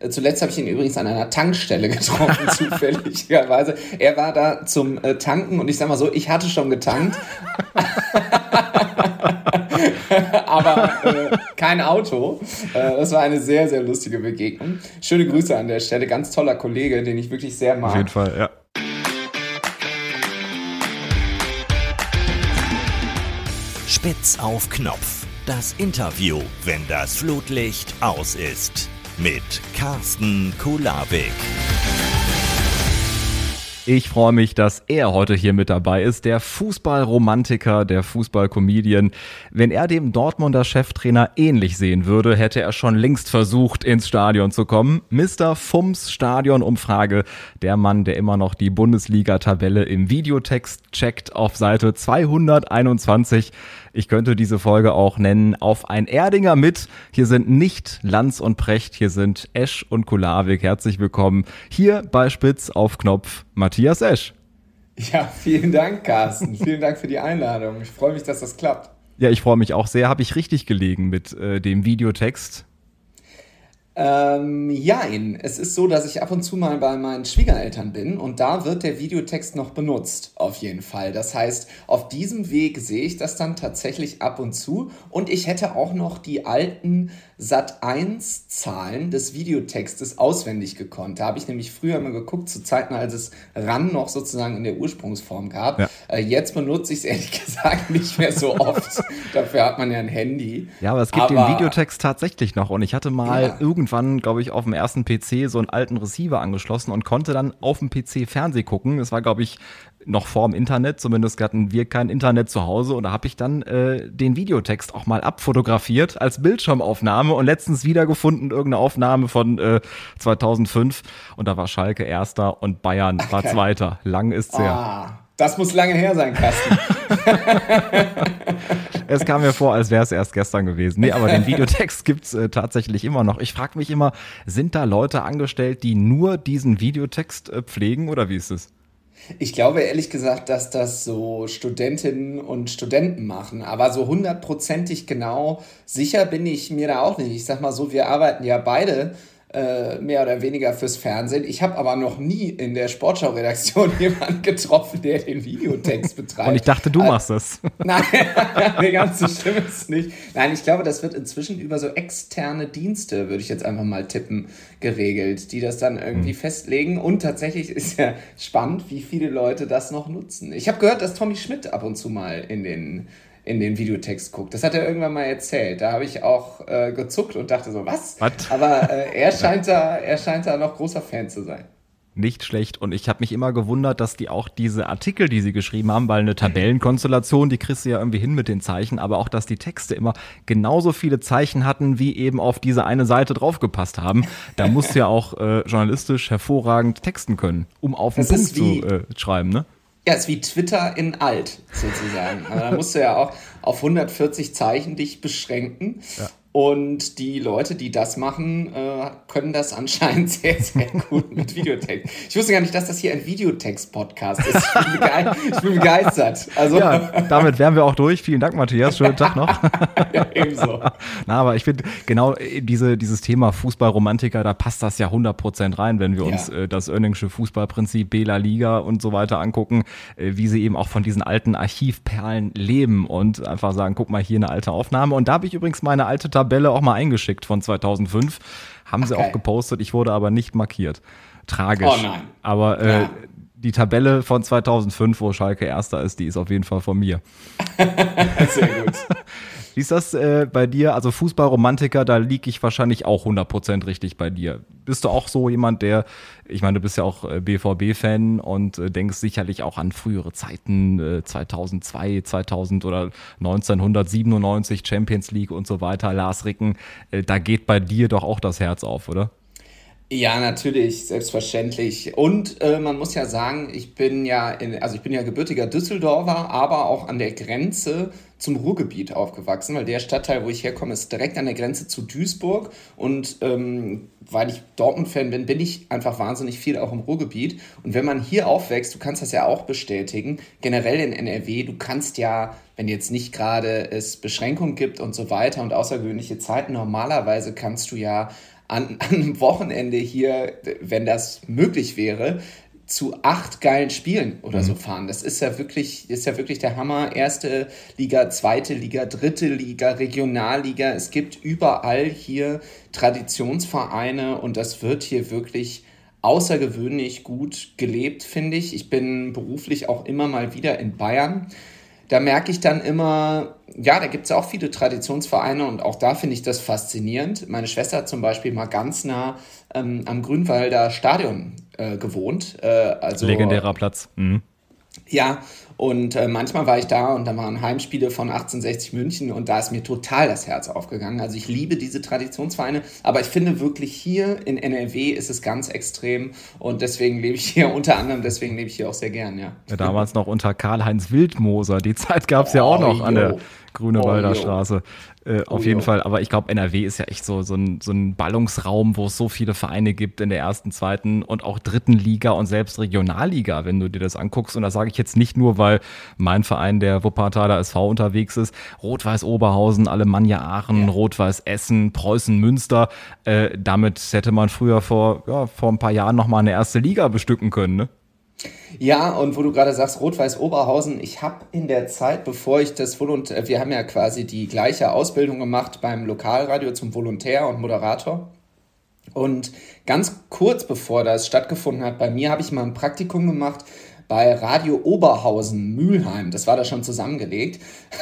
Äh, zuletzt habe ich ihn übrigens an einer Tankstelle getroffen, zufälligerweise. Er war da zum äh, Tanken und ich sag mal so, ich hatte schon getankt. aber äh, kein Auto. Äh, das war eine sehr, sehr lustige Begegnung. Schöne Grüße an der Stelle. Ganz toller Kollege, den ich wirklich sehr mag. Auf jeden Fall, ja. Spitz auf Knopf. Das Interview, wenn das Flutlicht aus ist. Mit Carsten Kulabik. Ich freue mich, dass er heute hier mit dabei ist, der Fußballromantiker, der Fußballcomedian. Wenn er dem Dortmunder Cheftrainer ähnlich sehen würde, hätte er schon längst versucht, ins Stadion zu kommen. Mr. Fums Stadionumfrage, der Mann, der immer noch die Bundesliga-Tabelle im Videotext checkt auf Seite 221. Ich könnte diese Folge auch nennen auf ein Erdinger mit. Hier sind nicht Lanz und Precht, hier sind Esch und Kulawik. Herzlich willkommen hier bei Spitz auf Knopf Matthias Esch. Ja, vielen Dank, Carsten. vielen Dank für die Einladung. Ich freue mich, dass das klappt. Ja, ich freue mich auch sehr. Habe ich richtig gelegen mit äh, dem Videotext? Ähm, ja, es ist so, dass ich ab und zu mal bei meinen Schwiegereltern bin und da wird der Videotext noch benutzt, auf jeden Fall. Das heißt, auf diesem Weg sehe ich das dann tatsächlich ab und zu und ich hätte auch noch die alten Sat1-Zahlen des Videotextes auswendig gekonnt. Da habe ich nämlich früher mal geguckt, zu Zeiten, als es RAN noch sozusagen in der Ursprungsform gab. Ja. Äh, jetzt benutze ich es ehrlich gesagt nicht mehr so oft. Dafür hat man ja ein Handy. Ja, aber es gibt aber, den Videotext tatsächlich noch. Und ich hatte mal ja. Irgendwann, glaube ich, auf dem ersten PC so einen alten Receiver angeschlossen und konnte dann auf dem PC Fernseh gucken. Es war, glaube ich, noch vorm Internet, zumindest hatten wir kein Internet zu Hause und da habe ich dann äh, den Videotext auch mal abfotografiert als Bildschirmaufnahme und letztens wiedergefunden irgendeine Aufnahme von äh, 2005 und da war Schalke erster und Bayern war okay. zweiter. Lang ist's her. Das muss lange her sein, Carsten. es kam mir vor, als wäre es erst gestern gewesen. Nee, aber den Videotext gibt's äh, tatsächlich immer noch. Ich frage mich immer, sind da Leute angestellt, die nur diesen Videotext äh, pflegen oder wie ist es? Ich glaube ehrlich gesagt, dass das so Studentinnen und Studenten machen. Aber so hundertprozentig genau sicher bin ich mir da auch nicht. Ich sag mal so, wir arbeiten ja beide äh, mehr oder weniger fürs Fernsehen. Ich habe aber noch nie in der Sportschau-Redaktion jemanden getroffen, der den Videotext betreibt. Und ich dachte, du machst das. Nein, nee, ganz so schlimm ist es nicht. Nein, ich glaube, das wird inzwischen über so externe Dienste, würde ich jetzt einfach mal tippen, geregelt, die das dann irgendwie mhm. festlegen. Und tatsächlich ist ja spannend, wie viele Leute das noch nutzen. Ich habe gehört, dass Tommy Schmidt ab und zu mal in den in den Videotext guckt. Das hat er irgendwann mal erzählt. Da habe ich auch äh, gezuckt und dachte so, was? What? Aber äh, er, scheint da, er scheint da noch großer Fan zu sein. Nicht schlecht. Und ich habe mich immer gewundert, dass die auch diese Artikel, die sie geschrieben haben, weil eine Tabellenkonstellation, die kriegst du ja irgendwie hin mit den Zeichen, aber auch, dass die Texte immer genauso viele Zeichen hatten, wie eben auf diese eine Seite draufgepasst haben. Da musst du ja auch äh, journalistisch hervorragend texten können, um auf den das Punkt zu äh, schreiben, ne? Ja, ist wie Twitter in alt, sozusagen. Also da musst du ja auch auf 140 Zeichen dich beschränken. Ja. Und die Leute, die das machen, äh, können das anscheinend sehr, sehr gut mit Videotext. Ich wusste gar nicht, dass das hier ein Videotext-Podcast ist. Ich bin, ich bin, begeistert. Also ja, damit wären wir auch durch. Vielen Dank, Matthias. Schönen Tag noch. ja, ebenso. Na, aber ich finde, genau äh, diese, dieses Thema Fußballromantiker, da passt das ja 100% rein, wenn wir ja. uns äh, das Oenningsche Fußballprinzip Bela Liga und so weiter angucken, äh, wie sie eben auch von diesen alten Archivperlen leben und einfach sagen, guck mal, hier eine alte Aufnahme. Und da habe ich übrigens meine alte Tabelle auch mal eingeschickt von 2005. Haben okay. sie auch gepostet, ich wurde aber nicht markiert. Tragisch. Oh nein. Aber äh, ja. die Tabelle von 2005, wo Schalke Erster ist, die ist auf jeden Fall von mir. Sehr gut. Wie ist das äh, bei dir? Also Fußballromantiker, da liege ich wahrscheinlich auch 100% richtig bei dir. Bist du auch so jemand, der, ich meine, du bist ja auch äh, BVB-Fan und äh, denkst sicherlich auch an frühere Zeiten, äh, 2002, 2000 oder 1997 Champions League und so weiter, Lars Ricken. Äh, da geht bei dir doch auch das Herz auf, oder? Ja, natürlich, selbstverständlich. Und äh, man muss ja sagen, ich bin ja, in, also ich bin ja gebürtiger Düsseldorfer, aber auch an der Grenze zum Ruhrgebiet aufgewachsen, weil der Stadtteil, wo ich herkomme, ist direkt an der Grenze zu Duisburg. Und ähm, weil ich Dortmund-Fan bin, bin ich einfach wahnsinnig viel auch im Ruhrgebiet. Und wenn man hier aufwächst, du kannst das ja auch bestätigen, generell in NRW, du kannst ja, wenn jetzt nicht gerade es Beschränkungen gibt und so weiter und außergewöhnliche Zeiten, normalerweise kannst du ja an, an einem Wochenende hier, wenn das möglich wäre, zu acht geilen Spielen oder mhm. so fahren. Das ist ja wirklich, ist ja wirklich der Hammer. Erste Liga, zweite Liga, dritte Liga, Regionalliga. Es gibt überall hier Traditionsvereine und das wird hier wirklich außergewöhnlich gut gelebt, finde ich. Ich bin beruflich auch immer mal wieder in Bayern. Da merke ich dann immer, ja, da gibt es auch viele Traditionsvereine und auch da finde ich das faszinierend. Meine Schwester hat zum Beispiel mal ganz nah ähm, am Grünwalder Stadion äh, gewohnt. Äh, also, Legendärer Platz. Mhm. Ja, und äh, manchmal war ich da und da waren Heimspiele von 1860 München und da ist mir total das Herz aufgegangen. Also ich liebe diese Traditionsvereine, aber ich finde wirklich hier in NRW ist es ganz extrem und deswegen lebe ich hier unter anderem, deswegen lebe ich hier auch sehr gern, ja. ja damals noch unter Karl-Heinz Wildmoser, die Zeit gab es ja auch noch oh, an der Grünewalder oh, Straße. Äh, auf oh, jeden jo. Fall. Aber ich glaube, NRW ist ja echt so, so, ein, so ein Ballungsraum, wo es so viele Vereine gibt in der ersten, zweiten und auch dritten Liga und selbst Regionalliga, wenn du dir das anguckst. Und das sage ich jetzt nicht nur, weil mein Verein, der Wuppertaler SV, unterwegs ist. Rot-Weiß Oberhausen, Alemannia Aachen, ja. Rot-Weiß Essen, Preußen Münster. Äh, damit hätte man früher vor, ja, vor ein paar Jahren nochmal eine erste Liga bestücken können, ne? Ja, und wo du gerade sagst, Rot-Weiß Oberhausen, ich habe in der Zeit, bevor ich das Volontär, wir haben ja quasi die gleiche Ausbildung gemacht beim Lokalradio zum Volontär und Moderator. Und ganz kurz bevor das stattgefunden hat, bei mir habe ich mal ein Praktikum gemacht bei Radio Oberhausen Mülheim. Das war da schon zusammengelegt.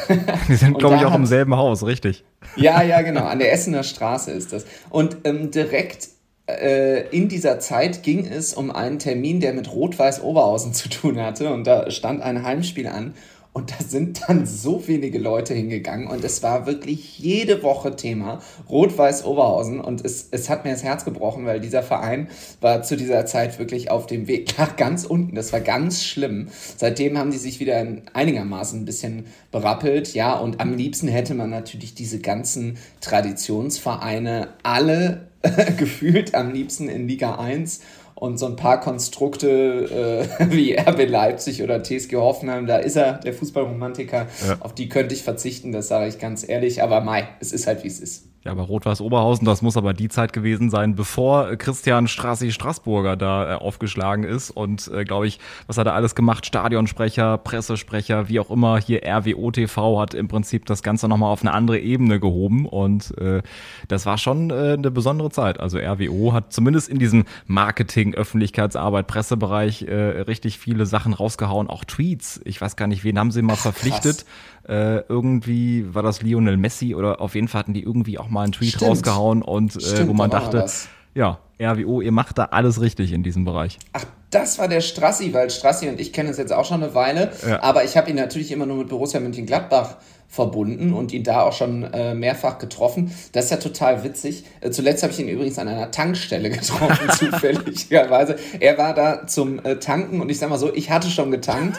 Die sind, glaube ich, auch hat, im selben Haus, richtig? Ja, ja, genau. An der Essener Straße ist das. Und ähm, direkt äh, in dieser Zeit ging es um einen Termin, der mit Rot-Weiß Oberhausen zu tun hatte. Und da stand ein Heimspiel an. Und da sind dann so wenige Leute hingegangen und es war wirklich jede Woche Thema Rot-Weiß Oberhausen und es, es hat mir das Herz gebrochen, weil dieser Verein war zu dieser Zeit wirklich auf dem Weg nach ganz unten. Das war ganz schlimm. Seitdem haben die sich wieder einigermaßen ein bisschen berappelt, ja, und am liebsten hätte man natürlich diese ganzen Traditionsvereine alle gefühlt am liebsten in Liga 1 und so ein paar Konstrukte äh, wie RB Leipzig oder TSG Hoffenheim, da ist er, der Fußballromantiker. Ja. Auf die könnte ich verzichten, das sage ich ganz ehrlich. Aber Mai, es ist halt wie es ist. Ja, aber Rot-Weiß Oberhausen, das muss aber die Zeit gewesen sein, bevor Christian Strassi Straßburger da äh, aufgeschlagen ist und äh, glaube ich, was hat er alles gemacht? Stadionsprecher, Pressesprecher, wie auch immer. Hier RWO TV hat im Prinzip das Ganze nochmal auf eine andere Ebene gehoben und äh, das war schon äh, eine besondere Zeit. Also RWO hat zumindest in diesem Marketing, Öffentlichkeitsarbeit, Pressebereich äh, richtig viele Sachen rausgehauen, auch Tweets. Ich weiß gar nicht, wen haben sie mal verpflichtet? Äh, irgendwie war das Lionel Messi oder auf jeden Fall hatten die irgendwie auch mal einen Tweet Stimmt. rausgehauen und äh, wo man dachte, ja, RWO, ihr macht da alles richtig in diesem Bereich. Ach, das war der Strassi, weil Strassi und ich kennen uns jetzt auch schon eine Weile, ja. aber ich habe ihn natürlich immer nur mit Borussia Mönchengladbach verbunden und ihn da auch schon äh, mehrfach getroffen. Das ist ja total witzig. Äh, zuletzt habe ich ihn übrigens an einer Tankstelle getroffen, zufälligerweise. Er war da zum äh, Tanken und ich sag mal so, ich hatte schon getankt.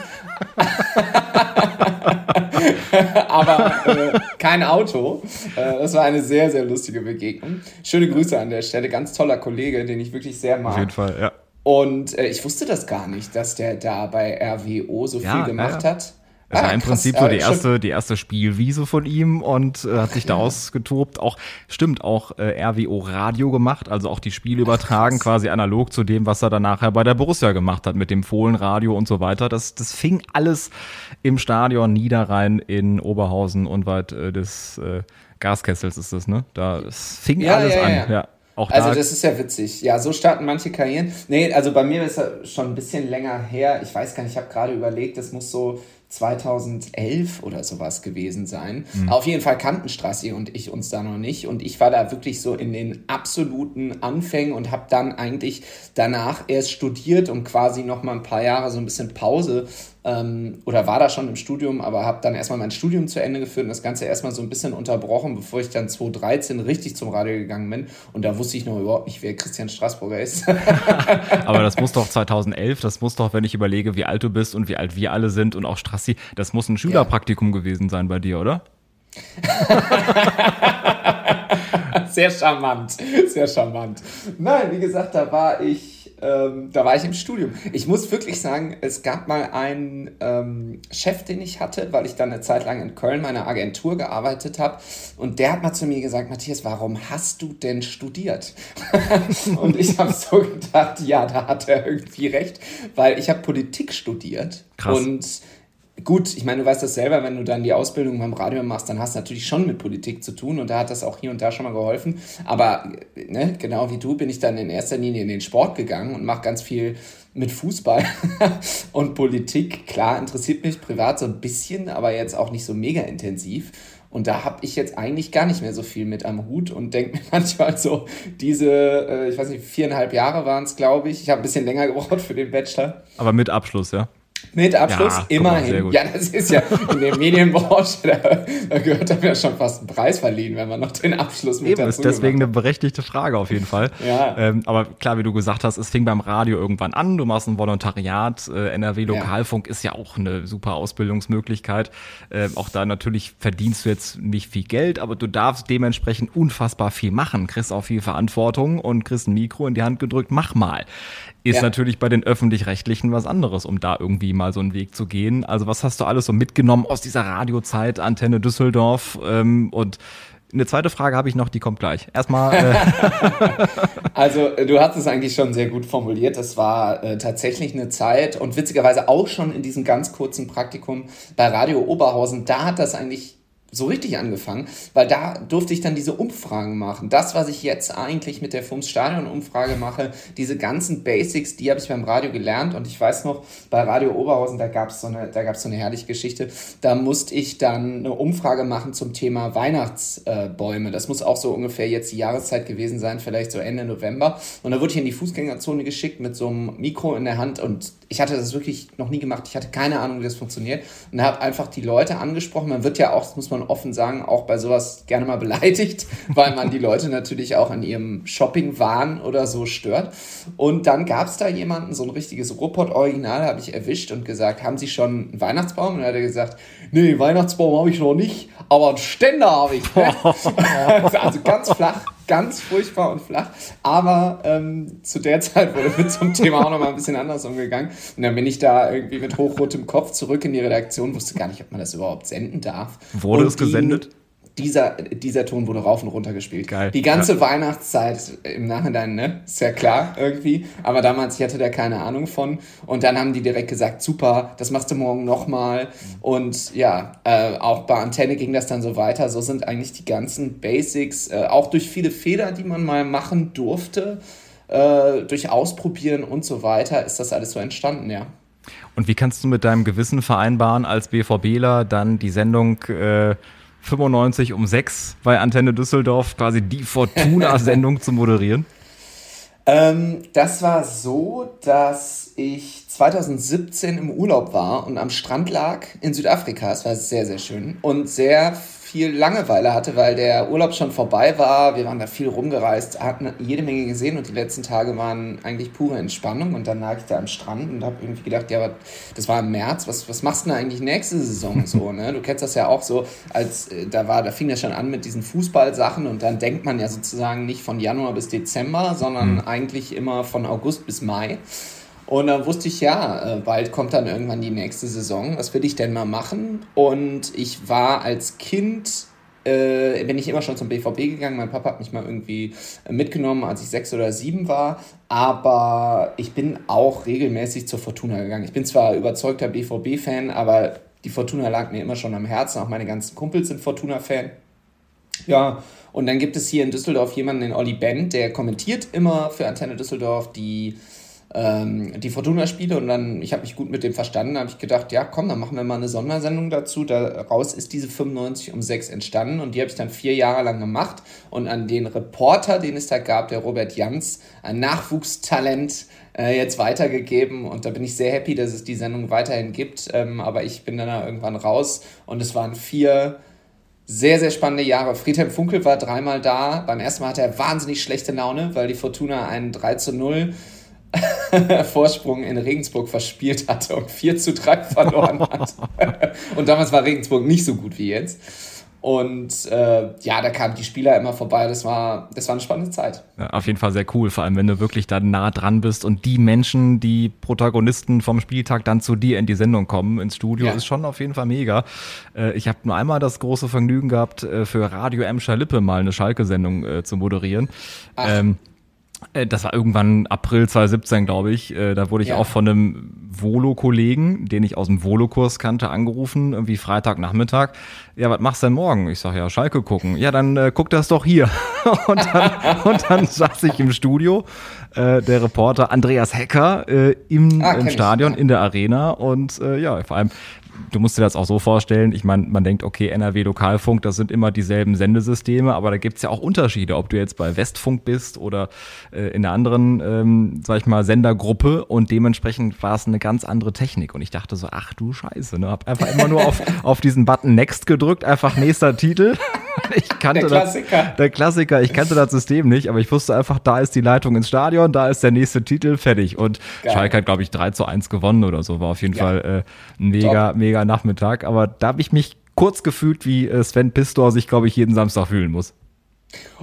aber äh, kein Auto. Äh, das war eine sehr, sehr lustige Begegnung. Schöne Grüße an der Stelle. Ganz toller Kollege, den ich wirklich sehr mag. Auf jeden Fall, ja. Und äh, ich wusste das gar nicht, dass der da bei RWO so ja, viel gemacht ja. hat. Es war ah, im Prinzip so die erste, die erste Spielwiese von ihm und äh, hat sich da ausgetobt. Auch, stimmt, auch äh, RWO Radio gemacht, also auch die Spiele übertragen, quasi analog zu dem, was er dann nachher bei der Borussia gemacht hat, mit dem Fohlenradio und so weiter. Das, das fing alles im Stadion Niederrhein in Oberhausen und weit äh, des äh, Gaskessels ist das, ne? Da es fing ja, alles ja, an, ja. Auch also das ist ja witzig. Ja, so starten manche Karrieren. Nee, also bei mir ist es schon ein bisschen länger her. Ich weiß gar nicht, ich habe gerade überlegt, das muss so 2011 oder sowas gewesen sein. Mhm. Auf jeden Fall kannten Strassi und ich uns da noch nicht. Und ich war da wirklich so in den absoluten Anfängen und habe dann eigentlich danach erst studiert und quasi noch mal ein paar Jahre so ein bisschen Pause ähm, oder war da schon im Studium, aber habe dann erstmal mein Studium zu Ende geführt und das Ganze erstmal so ein bisschen unterbrochen, bevor ich dann 2013 richtig zum Radio gegangen bin. Und da wusste ich noch überhaupt nicht, wer Christian Straßburger ist. aber das muss doch 2011, das muss doch, wenn ich überlege, wie alt du bist und wie alt wir alle sind und auch Strassi, das muss ein Schülerpraktikum ja. gewesen sein bei dir, oder? sehr charmant, sehr charmant. Nein, wie gesagt, da war ich ähm, da war ich im Studium. Ich muss wirklich sagen, es gab mal einen ähm, Chef, den ich hatte, weil ich dann eine Zeit lang in Köln meiner Agentur gearbeitet habe. Und der hat mal zu mir gesagt, Matthias, warum hast du denn studiert? und ich habe so gedacht, ja, da hat er irgendwie recht, weil ich habe Politik studiert. Krass. Und gut, ich meine, du weißt das selber, wenn du dann die Ausbildung beim Radio machst, dann hast du natürlich schon mit Politik zu tun und da hat das auch hier und da schon mal geholfen. Aber ne, genau wie du bin ich dann in erster Linie in den Sport gegangen und mache ganz viel mit Fußball und Politik. Klar, interessiert mich privat so ein bisschen, aber jetzt auch nicht so mega intensiv. Und da habe ich jetzt eigentlich gar nicht mehr so viel mit am Hut und denke mir manchmal so, diese, äh, ich weiß nicht, viereinhalb Jahre waren es, glaube ich. Ich habe ein bisschen länger gebraucht für den Bachelor. Aber mit Abschluss, ja? Mit Abschluss, ja, immerhin. Ja, das ist ja in der Medienbranche, da, da gehört einem ja schon fast ein Preis verliehen, wenn man noch den Abschluss mit Eben, ist deswegen eine berechtigte Frage auf jeden Fall. ja. Ähm, aber klar, wie du gesagt hast, es fing beim Radio irgendwann an, du machst ein Volontariat, äh, NRW Lokalfunk ja. ist ja auch eine super Ausbildungsmöglichkeit. Äh, auch da natürlich verdienst du jetzt nicht viel Geld, aber du darfst dementsprechend unfassbar viel machen, kriegst auch viel Verantwortung und kriegst ein Mikro in die Hand gedrückt, mach mal. Ist ja. natürlich bei den öffentlich-rechtlichen was anderes, um da irgendwie mal so einen Weg zu gehen. Also was hast du alles so mitgenommen aus dieser Radiozeit, Antenne Düsseldorf ähm, und eine zweite Frage habe ich noch, die kommt gleich. Erstmal. Äh also, du hast es eigentlich schon sehr gut formuliert. Das war äh, tatsächlich eine Zeit und witzigerweise auch schon in diesem ganz kurzen Praktikum bei Radio Oberhausen. Da hat das eigentlich so richtig angefangen, weil da durfte ich dann diese Umfragen machen. Das, was ich jetzt eigentlich mit der FUMS Stadion Umfrage mache, diese ganzen Basics, die habe ich beim Radio gelernt und ich weiß noch, bei Radio Oberhausen, da gab es so eine, so eine herrliche Geschichte, da musste ich dann eine Umfrage machen zum Thema Weihnachtsbäume. Das muss auch so ungefähr jetzt die Jahreszeit gewesen sein, vielleicht so Ende November. Und da wurde ich in die Fußgängerzone geschickt mit so einem Mikro in der Hand und ich hatte das wirklich noch nie gemacht. Ich hatte keine Ahnung, wie das funktioniert und habe einfach die Leute angesprochen. Man wird ja auch, das muss man offen sagen, auch bei sowas gerne mal beleidigt, weil man die Leute natürlich auch an ihrem Shopping-Wahn oder so stört. Und dann gab es da jemanden, so ein richtiges Ruhrpott-Original habe ich erwischt und gesagt, haben Sie schon einen Weihnachtsbaum? Und dann hat er gesagt, nee, Weihnachtsbaum habe ich noch nicht, aber einen Ständer habe ich. also ganz flach ganz furchtbar und flach. Aber ähm, zu der Zeit wurde mit zum Thema auch nochmal ein bisschen anders umgegangen. Und dann bin ich da irgendwie mit hochrotem Kopf zurück in die Redaktion, wusste gar nicht, ob man das überhaupt senden darf. Wurde und es gesendet? Dieser, dieser Ton wurde rauf und runter gespielt. Geil. Die ganze ja. Weihnachtszeit im Nachhinein, ne? Ist ja klar irgendwie. Aber damals, ich hatte da keine Ahnung von. Und dann haben die direkt gesagt, super, das machst du morgen nochmal. Und ja, äh, auch bei Antenne ging das dann so weiter. So sind eigentlich die ganzen Basics, äh, auch durch viele Fehler, die man mal machen durfte, äh, durch Ausprobieren und so weiter, ist das alles so entstanden, ja. Und wie kannst du mit deinem Gewissen vereinbaren, als BVBler dann die Sendung äh, 95 um 6 bei Antenne Düsseldorf quasi die Fortuna-Sendung zu moderieren? Ähm, das war so, dass ich 2017 im Urlaub war und am Strand lag in Südafrika. Es war sehr, sehr schön und sehr viel Langeweile hatte, weil der Urlaub schon vorbei war. Wir waren da viel rumgereist, hatten jede Menge gesehen und die letzten Tage waren eigentlich pure Entspannung. Und dann lag ich da am Strand und habe irgendwie gedacht, ja, das war im März, was, was machst du denn eigentlich nächste Saison so? Ne? Du kennst das ja auch so, als äh, da war, da fing das schon an mit diesen Fußballsachen und dann denkt man ja sozusagen nicht von Januar bis Dezember, sondern mhm. eigentlich immer von August bis Mai. Und dann wusste ich, ja, äh, bald kommt dann irgendwann die nächste Saison. Was will ich denn mal machen? Und ich war als Kind, äh, bin ich immer schon zum BVB gegangen. Mein Papa hat mich mal irgendwie mitgenommen, als ich sechs oder sieben war. Aber ich bin auch regelmäßig zur Fortuna gegangen. Ich bin zwar überzeugter BVB-Fan, aber die Fortuna lag mir immer schon am Herzen. Auch meine ganzen Kumpels sind Fortuna-Fan. Ja, und dann gibt es hier in Düsseldorf jemanden, den Olli Bent, der kommentiert immer für Antenne Düsseldorf die ähm, die Fortuna-Spiele und dann, ich habe mich gut mit dem verstanden, habe ich gedacht, ja komm, dann machen wir mal eine Sondersendung dazu. Daraus ist diese 95 um 6 entstanden und die habe ich dann vier Jahre lang gemacht und an den Reporter, den es da gab, der Robert Jans, ein Nachwuchstalent, äh, jetzt weitergegeben und da bin ich sehr happy, dass es die Sendung weiterhin gibt, ähm, aber ich bin dann irgendwann raus und es waren vier sehr, sehr spannende Jahre. Friedhelm Funkel war dreimal da. Beim ersten Mal hatte er wahnsinnig schlechte Laune, weil die Fortuna einen 3 zu 0 Vorsprung in Regensburg verspielt hatte und 4 zu 3 verloren hat. und damals war Regensburg nicht so gut wie jetzt. Und äh, ja, da kamen die Spieler immer vorbei. Das war, das war eine spannende Zeit. Ja, auf jeden Fall sehr cool, vor allem wenn du wirklich da nah dran bist und die Menschen, die Protagonisten vom Spieltag dann zu dir in die Sendung kommen, ins Studio, ja. ist schon auf jeden Fall mega. Äh, ich habe nur einmal das große Vergnügen gehabt, äh, für Radio Emscher Lippe mal eine Schalke-Sendung äh, zu moderieren. Ähm, äh, das war irgendwann April 2017, glaube ich. Äh, da wurde ich ja. auch von einem Volo-Kollegen, den ich aus dem Volo-Kurs kannte, angerufen, irgendwie Freitagnachmittag. Ja, was machst du denn morgen? Ich sag ja, Schalke gucken. Ja, dann äh, guck das doch hier. und, dann, und dann saß ich im Studio, äh, der Reporter Andreas Hecker äh, im, ah, im Stadion, ich, in der Arena. Und äh, ja, vor allem du musst dir das auch so vorstellen, ich meine, man denkt, okay, NRW Lokalfunk, das sind immer dieselben Sendesysteme, aber da gibt's ja auch Unterschiede, ob du jetzt bei Westfunk bist oder äh, in einer anderen, ähm, sag ich mal, Sendergruppe und dementsprechend war es eine ganz andere Technik. Und ich dachte so, ach du Scheiße, ne, hab einfach immer nur auf, auf diesen Button Next gedrückt, einfach nächster Titel. Ich kannte der Klassiker. Das, der Klassiker, ich kannte das System nicht, aber ich wusste einfach, da ist die Leitung ins Stadion, da ist der nächste Titel, fertig. Und Geil. Schalke hat, glaube ich, 3 zu 1 gewonnen oder so, war auf jeden ja. Fall äh, ein mega, Top. mega Nachmittag. Aber da habe ich mich kurz gefühlt, wie äh, Sven Pistor sich, glaube ich, jeden Samstag fühlen muss.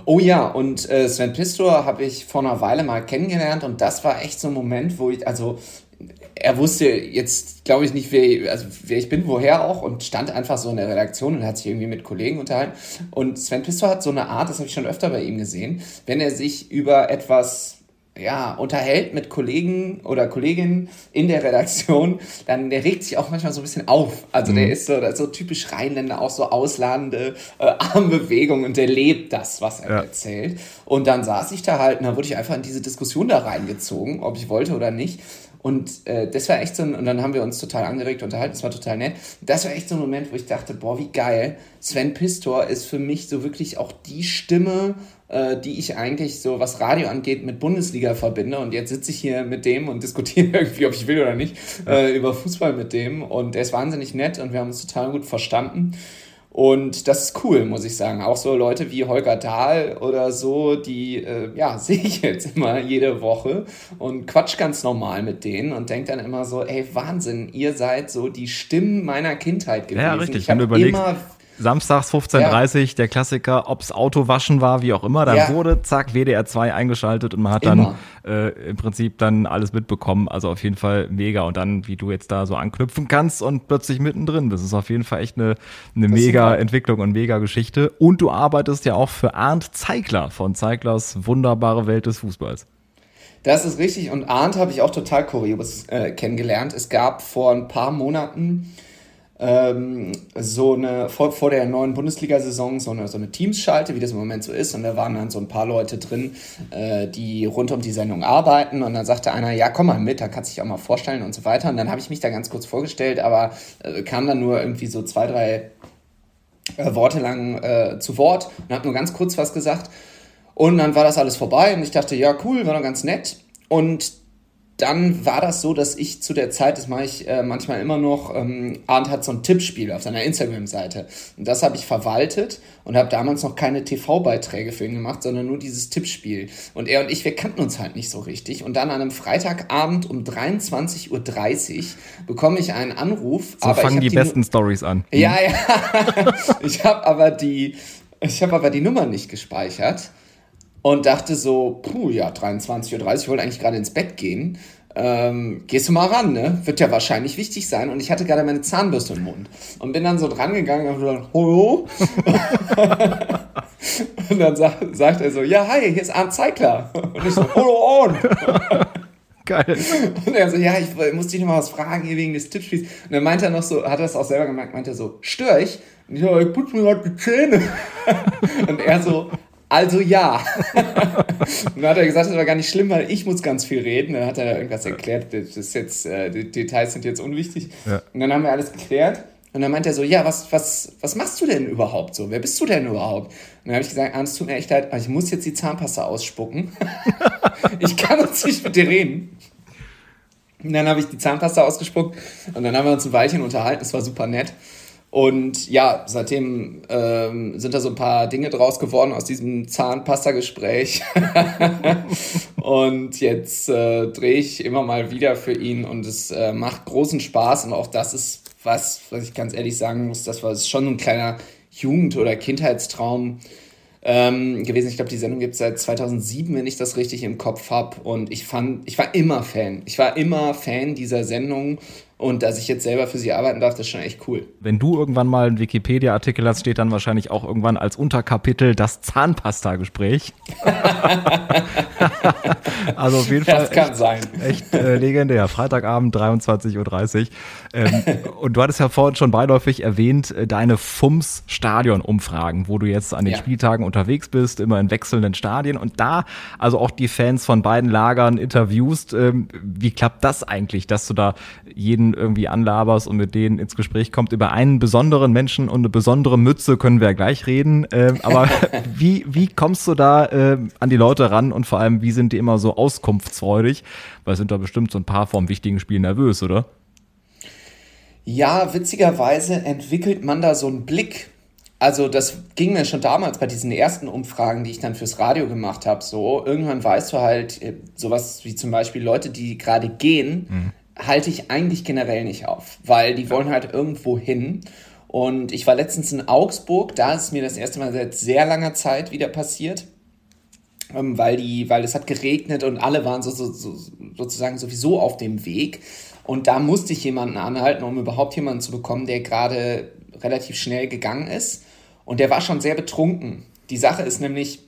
Oh ja, und äh, Sven Pistor habe ich vor einer Weile mal kennengelernt und das war echt so ein Moment, wo ich, also er wusste jetzt, glaube ich, nicht, wer, also wer ich bin, woher auch und stand einfach so in der Redaktion und hat sich irgendwie mit Kollegen unterhalten. Und Sven Pistor hat so eine Art, das habe ich schon öfter bei ihm gesehen, wenn er sich über etwas ja, unterhält mit Kollegen oder Kolleginnen in der Redaktion, dann der regt sich auch manchmal so ein bisschen auf. Also mhm. der ist so, so typisch Rheinländer, auch so ausladende äh, Armbewegungen und der lebt das, was er ja. erzählt. Und dann saß ich da halt und dann wurde ich einfach in diese Diskussion da reingezogen, ob ich wollte oder nicht. Und äh, das war echt so ein, und dann haben wir uns total angeregt unterhalten, das war total nett. Das war echt so ein Moment, wo ich dachte, boah, wie geil. Sven Pistor ist für mich so wirklich auch die Stimme, äh, die ich eigentlich so, was Radio angeht, mit Bundesliga verbinde. Und jetzt sitze ich hier mit dem und diskutiere irgendwie, ob ich will oder nicht, äh, über Fußball mit dem. Und er ist wahnsinnig nett und wir haben uns total gut verstanden. Und das ist cool, muss ich sagen. Auch so Leute wie Holger Dahl oder so, die, äh, ja, sehe ich jetzt immer jede Woche und quatsch ganz normal mit denen und denke dann immer so, ey, Wahnsinn, ihr seid so die Stimmen meiner Kindheit gewesen. Ja, richtig. Ich überlegst, immer Samstags 15.30 Uhr, ja. der Klassiker, ob's Auto waschen war, wie auch immer. Dann ja. wurde, zack, WDR 2 eingeschaltet und man hat immer. dann äh, im Prinzip dann alles mitbekommen. Also auf jeden Fall mega. Und dann, wie du jetzt da so anknüpfen kannst und plötzlich mittendrin. Das ist auf jeden Fall echt eine, eine mega Entwicklung und mega Geschichte. Und du arbeitest ja auch für Arndt Zeigler von Zeiglers wunderbare Welt des Fußballs. Das ist richtig. Und Arndt habe ich auch total kurios äh, kennengelernt. Es gab vor ein paar Monaten ähm, so eine, vor, vor der neuen Bundesliga-Saison so eine, so eine Teams-Schalte, wie das im Moment so ist. Und da waren dann so ein paar Leute drin, äh, die rund um die Sendung arbeiten. Und dann sagte einer, ja, komm mal mit, da kannst du dich auch mal vorstellen und so weiter. Und dann habe ich mich da ganz kurz vorgestellt, aber äh, kam dann nur irgendwie so zwei, drei äh, Worte lang äh, zu Wort und habe nur ganz kurz was gesagt. Und dann war das alles vorbei und ich dachte, ja, cool, war doch ganz nett. Und dann war das so, dass ich zu der Zeit, das mache ich äh, manchmal immer noch, ähm, Arndt hat so ein Tippspiel auf seiner Instagram-Seite. Und das habe ich verwaltet und habe damals noch keine TV-Beiträge für ihn gemacht, sondern nur dieses Tippspiel. Und er und ich, wir kannten uns halt nicht so richtig. Und dann an einem Freitagabend um 23.30 Uhr bekomme ich einen Anruf. So aber fangen die, die besten Stories an. Ja, ja. ich habe aber die, ich habe aber die Nummer nicht gespeichert und dachte so, puh, ja, 23.30 Uhr, ich wollte eigentlich gerade ins Bett gehen. Ähm, gehst du mal ran, ne? Wird ja wahrscheinlich wichtig sein. Und ich hatte gerade meine Zahnbürste im Mund. Und bin dann so dran gegangen und gesagt, hallo? und dann sa sagt er so, ja, hi, hier ist Arndt Zeigler. Und ich so, hallo on. Geil. Und er so, ja, ich muss dich noch mal was fragen hier wegen des Tippspiels. Und dann meinte er noch so, hat er es auch selber gemerkt, meinte er so, stör ich? Und ich so, ich putze mir gerade die Zähne. und er so, also ja. und dann hat er gesagt, das war gar nicht schlimm, weil ich muss ganz viel reden. Dann hat er irgendwas erklärt, das ist jetzt, äh, die Details sind jetzt unwichtig. Ja. Und dann haben wir alles geklärt. Und dann meint er so, ja, was, was, was machst du denn überhaupt so? Wer bist du denn überhaupt? Und dann habe ich gesagt, ah, es tut mir echt leid, aber ich muss jetzt die Zahnpasta ausspucken. ich kann uns nicht mit dir reden. Und dann habe ich die Zahnpasta ausgespuckt und dann haben wir uns ein Weilchen unterhalten, es war super nett. Und ja, seitdem ähm, sind da so ein paar Dinge draus geworden aus diesem Zahnpasta-Gespräch. und jetzt äh, drehe ich immer mal wieder für ihn und es äh, macht großen Spaß. Und auch das ist was, was ich ganz ehrlich sagen muss, das war schon ein kleiner Jugend- oder Kindheitstraum ähm, gewesen. Ich glaube, die Sendung gibt es seit 2007, wenn ich das richtig im Kopf habe. Und ich fand, ich war immer Fan. Ich war immer Fan dieser Sendung und dass ich jetzt selber für sie arbeiten darf, das ist schon echt cool. Wenn du irgendwann mal einen Wikipedia-Artikel hast, steht dann wahrscheinlich auch irgendwann als Unterkapitel das Zahnpasta-Gespräch. also auf jeden Fall. Das kann echt, sein. Echt äh, legendär. Freitagabend 23.30 Uhr. Ähm, und du hattest ja vorhin schon beiläufig erwähnt, äh, deine FUMS-Stadion-Umfragen, wo du jetzt an den ja. Spieltagen unterwegs bist, immer in wechselnden Stadien und da also auch die Fans von beiden Lagern interviewst. Ähm, wie klappt das eigentlich, dass du da jeden jeden irgendwie anlaberst und mit denen ins Gespräch kommt. Über einen besonderen Menschen und eine besondere Mütze können wir ja gleich reden. Ähm, aber wie, wie kommst du da äh, an die Leute ran und vor allem, wie sind die immer so auskunftsfreudig? Weil sind da bestimmt so ein paar vom wichtigen Spiel nervös, oder? Ja, witzigerweise entwickelt man da so einen Blick. Also das ging mir schon damals bei diesen ersten Umfragen, die ich dann fürs Radio gemacht habe. So irgendwann weißt du halt äh, sowas wie zum Beispiel Leute, die gerade gehen, mhm halte ich eigentlich generell nicht auf, weil die wollen halt irgendwo hin. Und ich war letztens in Augsburg, da ist mir das erste Mal seit sehr langer Zeit wieder passiert, ähm, weil, die, weil es hat geregnet und alle waren so, so, so, sozusagen sowieso auf dem Weg. Und da musste ich jemanden anhalten, um überhaupt jemanden zu bekommen, der gerade relativ schnell gegangen ist. Und der war schon sehr betrunken. Die Sache ist nämlich,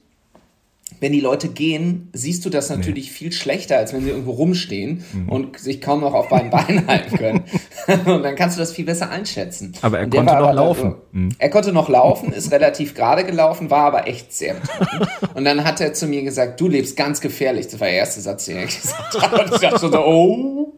wenn die Leute gehen, siehst du das natürlich nee. viel schlechter, als wenn sie irgendwo rumstehen mhm. und sich kaum noch auf beiden Beinen halten können. und dann kannst du das viel besser einschätzen. Aber er konnte noch laufen. So, mhm. Er konnte noch laufen, ist relativ gerade gelaufen, war aber echt sehr betrunken. und dann hat er zu mir gesagt, du lebst ganz gefährlich. Das war der erste Satz, den er gesagt hat. Und ich dachte so, oh,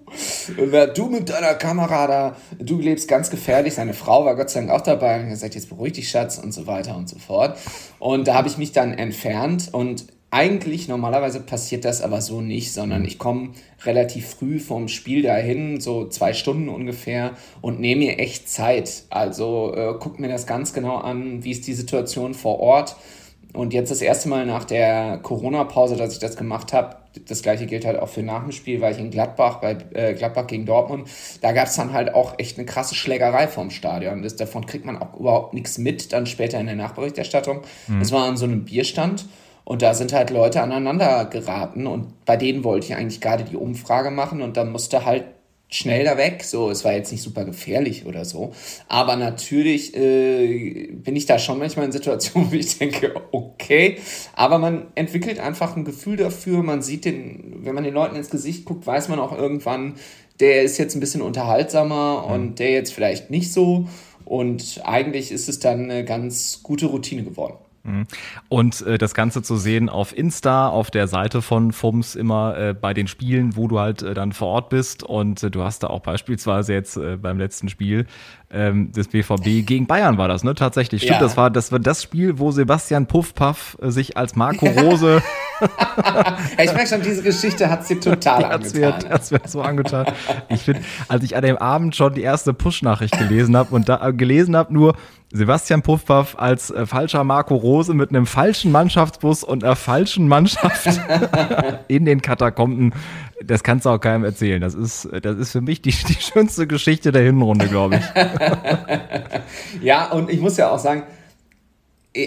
du mit deiner Kamera da, du lebst ganz gefährlich. Seine Frau war Gott sei Dank auch dabei und hat gesagt, jetzt beruhig dich, Schatz und so weiter und so fort. Und da habe ich mich dann entfernt und eigentlich normalerweise passiert das aber so nicht, sondern ich komme relativ früh vom Spiel dahin, so zwei Stunden ungefähr, und nehme mir echt Zeit. Also äh, guck mir das ganz genau an, wie ist die Situation vor Ort. Und jetzt das erste Mal nach der Corona-Pause, dass ich das gemacht habe, das gleiche gilt halt auch für nach dem Spiel, weil ich in Gladbach, bei äh, Gladbach gegen Dortmund, da gab es dann halt auch echt eine krasse Schlägerei vom Stadion. Das, davon kriegt man auch überhaupt nichts mit, dann später in der Nachberichterstattung. Mhm. Das war an so einem Bierstand. Und da sind halt Leute aneinander geraten und bei denen wollte ich eigentlich gerade die Umfrage machen und dann musste halt schnell da weg. So, es war jetzt nicht super gefährlich oder so. Aber natürlich äh, bin ich da schon manchmal in Situationen, wo ich denke, okay. Aber man entwickelt einfach ein Gefühl dafür. Man sieht den, wenn man den Leuten ins Gesicht guckt, weiß man auch irgendwann, der ist jetzt ein bisschen unterhaltsamer mhm. und der jetzt vielleicht nicht so. Und eigentlich ist es dann eine ganz gute Routine geworden. Mhm. Und äh, das Ganze zu sehen auf Insta, auf der Seite von FUMS, immer äh, bei den Spielen, wo du halt äh, dann vor Ort bist. Und äh, du hast da auch beispielsweise jetzt äh, beim letzten Spiel ähm, des BVB gegen Bayern war das, ne? Tatsächlich. Stimmt, ja. das war das war das Spiel, wo Sebastian Puffpaff äh, sich als Marco Rose. ich merke schon, diese Geschichte hat sie total angetan. Das wäre so angetan. Ich finde, als ich an dem Abend schon die erste Push-Nachricht gelesen habe und da gelesen habe, nur Sebastian Puffpaff als äh, falscher Marco Rose mit einem falschen Mannschaftsbus und einer falschen Mannschaft in den Katakomben. Das kannst du auch keinem erzählen. Das ist, das ist für mich die, die schönste Geschichte der Hinrunde, glaube ich. ja, und ich muss ja auch sagen,